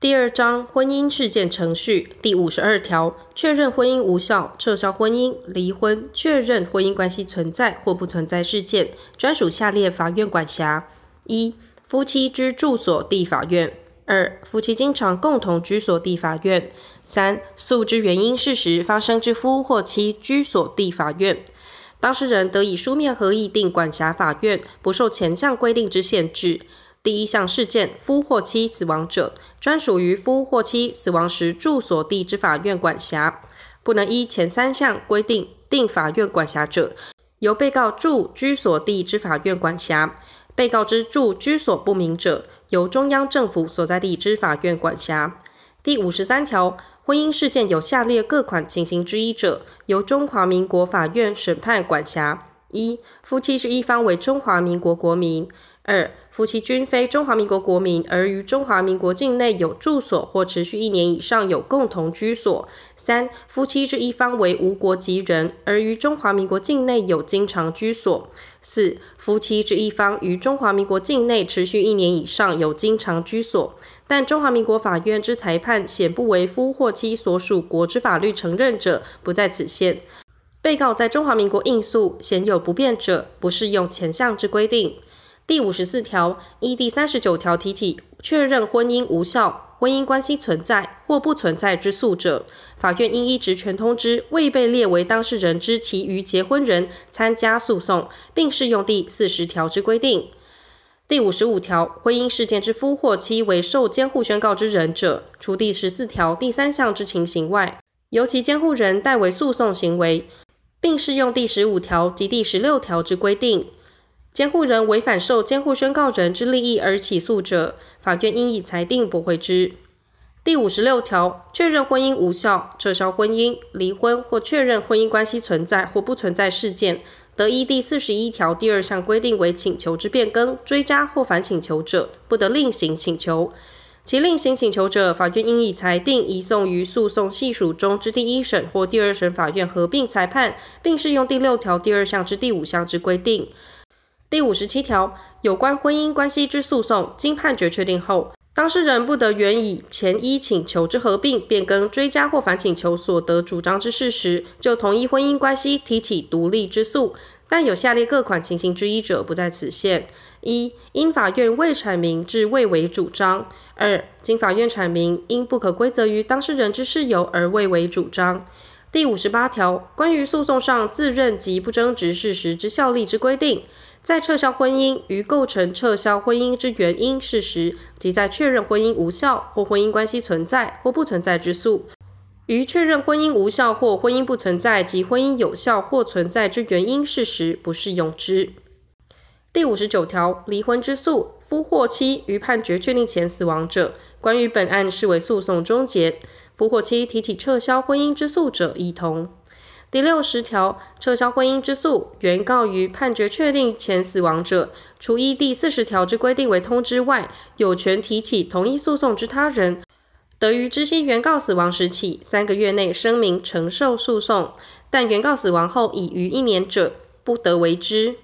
第二章婚姻事件程序第五十二条，确认婚姻无效、撤销婚姻、离婚、确认婚姻关系存在或不存在事件，专属下列法院管辖：一、夫妻之住所地法院；二、夫妻经常共同居所地法院；三、诉之原因事实发生之夫或妻居所地法院。当事人得以书面合意定管辖法院，不受前项规定之限制。第一项事件，夫或妻死亡者，专属于夫或妻死亡时住所地之法院管辖，不能依前三项规定定法院管辖者，由被告住居所地之法院管辖；被告之住居所不明者，由中央政府所在地之法院管辖。第五十三条，婚姻事件有下列各款情形之一者，由中华民国法院审判管辖：一、夫妻之一方为中华民国国民。二、夫妻均非中华民国国民，而于中华民国境内有住所或持续一年以上有共同居所；三、夫妻之一方为无国籍人，而于中华民国境内有经常居所；四、夫妻之一方于中华民国境内持续一年以上有经常居所，但中华民国法院之裁判显不为夫或妻所属国之法律承认者，不在此限。被告在中华民国应诉显有不便者，不适用前项之规定。第五十四条，依第三十九条提起确认婚姻无效、婚姻关系存在或不存在之诉者，法院应依职权通知未被列为当事人之其余结婚人参加诉讼，并适用第四十条之规定。第五十五条，婚姻事件之夫或妻为受监护宣告之人者，除第十四条第三项之情形外，由其监护人代为诉讼行为，并适用第十五条及第十六条之规定。监护人违反受监护宣告人之利益而起诉者，法院应以裁定驳回之。第五十六条，确认婚姻无效、撤销婚姻、离婚或确认婚姻关系存在或不存在事件，得依第四十一条第二项规定为请求之变更、追加或反请求者，不得另行请求。其另行请求者，法院应以裁定移送于诉讼系属中之第一审或第二审法院合并裁判，并适用第六条第二项之第五项之规定。第五十七条，有关婚姻关系之诉讼，经判决确定后，当事人不得援以前一请求之合并、变更、追加或反请求所得主张之事实，就同一婚姻关系提起独立之诉，但有下列各款情形之一者，不在此限：一、因法院未阐明致未为主张；二、经法院阐明，因不可归责于当事人之事由而未为主张。第五十八条，关于诉讼上自认及不争执事实之效力之规定。在撤销婚姻与构成撤销婚姻之原因事实，即在确认婚姻无效或婚姻关系存在或不存在之诉，于确认婚姻无效或婚姻不存在及婚姻有效或存在之原因事实，不适用之。第五十九条，离婚之诉，夫或妻于判决确定前死亡者，关于本案视为诉讼终结；夫或妻提起撤销婚姻之诉者，亦同。第六十条，撤销婚姻之诉，原告于判决确定前死亡者，除依第四十条之规定为通知外，有权提起同一诉讼之他人，得于知悉原告死亡时起三个月内声明承受诉讼，但原告死亡后已逾一年者，不得为之。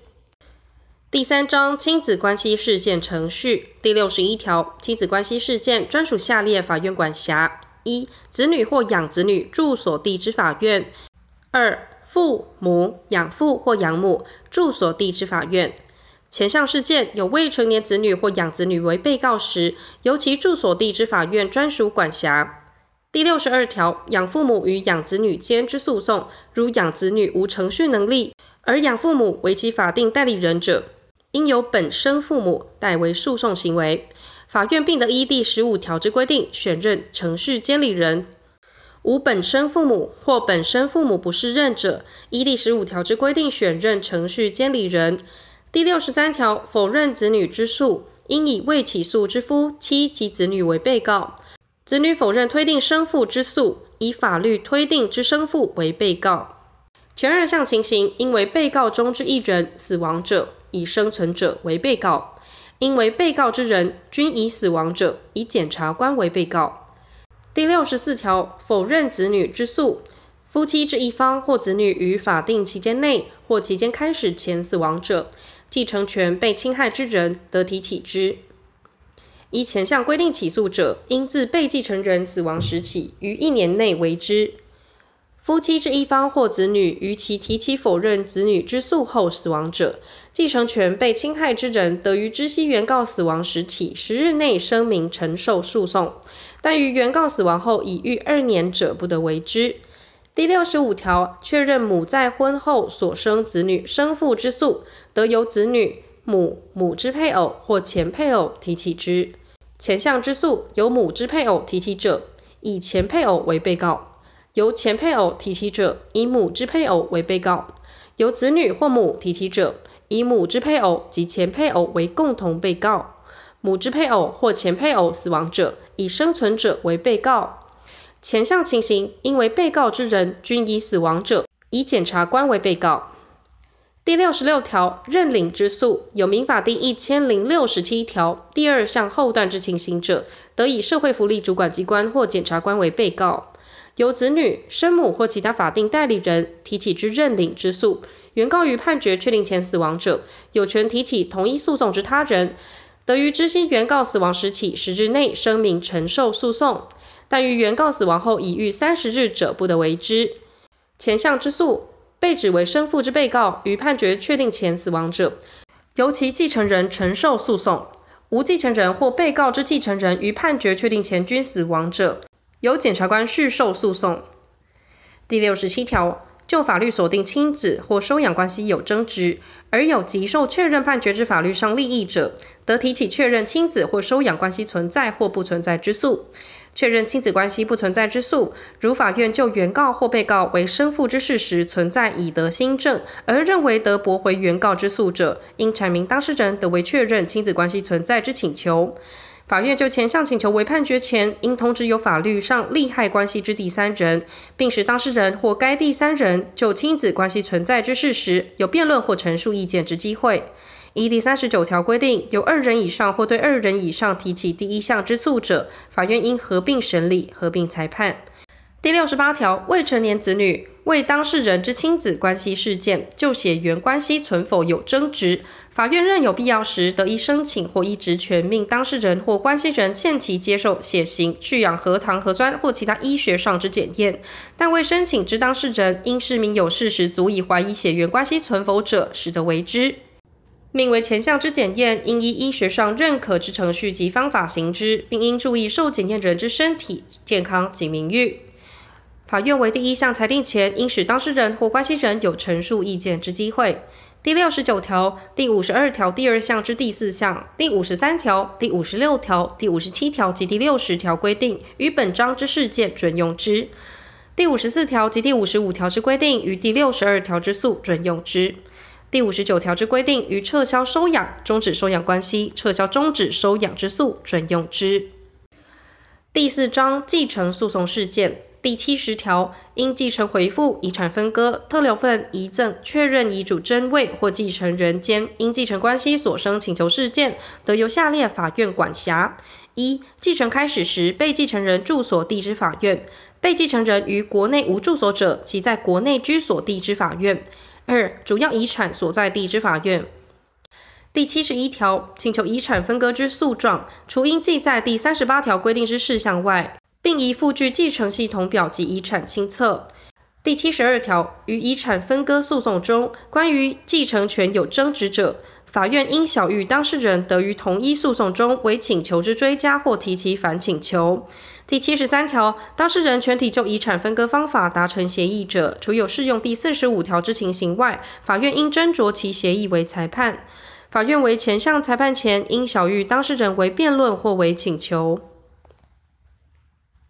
第三章亲子关系事件程序。第六十一条，亲子关系事件专属下列法院管辖：一、子女或养子女住所地之法院。二、父母、养父或养母住所地之法院。前项事件有未成年子女或养子女为被告时，由其住所地之法院专属管辖。第六十二条，养父母与养子女间之诉讼，如养子女无程序能力，而养父母为其法定代理人者，应由本生父母代为诉讼行为。法院并得依第十五条之规定选任程序监理人。无本生父母或本生父母不是任者，依第十五条之规定选任程序监理人。第六十三条，否认子女之诉，应以未起诉之夫妻及子女为被告；子女否认推定生父之诉，以法律推定之生父为被告。前二项情形，应为被告中之一人死亡者，以生存者为被告；因为被告之人均已死亡者，以检察官为被告。第六十四条，否认子女之诉，夫妻之一方或子女于法定期间内或期间开始前死亡者，继承权被侵害之人得提起之。依前项规定起诉者，应自被继承人死亡时起，于一年内为之。夫妻之一方或子女于其提起否认子女之诉后死亡者，继承权被侵害之人得于知悉原告死亡时起十日内声明承受诉讼，但于原告死亡后已逾二年者，不得为之。第六十五条，确认母在婚后所生子女生父之诉，得由子女、母、母之配偶或前配偶提起之。前项之诉由母之配偶提起者，以前配偶为被告。由前配偶提起者，以母之配偶为被告；由子女或母提起者，以母之配偶及前配偶为共同被告。母之配偶或前配偶死亡者，以生存者为被告。前项情形，因为被告之人均已死亡者，以检察官为被告。第六十六条，认领之诉，有民法第一千零六十七条第二项后段之情形者，得以社会福利主管机关或检察官为被告。由子女、生母或其他法定代理人提起之认领之诉，原告于判决确定前死亡者，有权提起同一诉讼之他人，得于知悉原告死亡时起十日内声明承受诉讼，但于原告死亡后已逾三十日者，不得为之。前项之诉，被指为生父之被告于判决确定前死亡者，由其继承人承受诉讼；无继承人或被告之继承人于判决确定前均死亡者，由检察官续受诉讼。第六十七条，就法律锁定亲子或收养关系有争执，而有急受确认判决之法律上利益者，得提起确认亲子或收养关系存在或不存在之诉。确认亲子关系不存在之诉，如法院就原告或被告为生父之事实存在已得新证，而认为得驳回原告之诉者，应阐明当事人得为确认亲子关系存在之请求。法院就前项请求为判决前，应通知有法律上利害关系之第三人，并使当事人或该第三人就亲子关系存在之事实有辩论或陈述意见之机会。依第三十九条规定，有二人以上或对二人以上提起第一项之诉者，法院应合并审理、合并裁判。第六十八条，未成年子女为当事人之亲子关系事件就血缘关系存否有争执，法院认有必要时，得以申请或依职权命当事人或关系人限期接受血型、去氧核糖核酸或其他医学上之检验。但未申请之当事人，应视明有事实足以怀疑血缘关系存否者，始得为之。命为前项之检验，应依医学上认可之程序及方法行之，并应注意受检验人之身体健康及名誉。法院为第一项裁定前，应使当事人或关系人有陈述意见之机会。第六十九条、第五十二条第二项之第四项、第五十三条、第五十六条、第五十七条及第六十条规定，于本章之事件准用之；第五十四条及第五十五条之规定，于第六十二条之诉准用之；第五十九条之规定，于撤销收养、终止收养关系、撤销终止收养之诉准用之。第四章继承诉讼事件。第七十条，因继承回复、遗产分割、特留份、遗赠、确认遗嘱真伪或继承人间因继承关系所生请求事件，得由下列法院管辖：一、继承开始时被继承人住所地之法院；被继承人于国内无住所者，其在国内居所地之法院；二、主要遗产所在地之法院。第七十一条，请求遗产分割之诉状，除应记载第三十八条规定之事项外，并宜附具继承系统表及遗产清册。第七十二条，于遗产分割诉讼中，关于继承权有争执者，法院应晓諭当事人得于同一诉讼中为请求之追加或提起反请求。第七十三条，当事人全体就遗产分割方法达成协议者，除有适用第四十五条之情形外，法院应斟酌其协议为裁判。法院为前项裁判前，应晓諭当事人为辩论或为请求。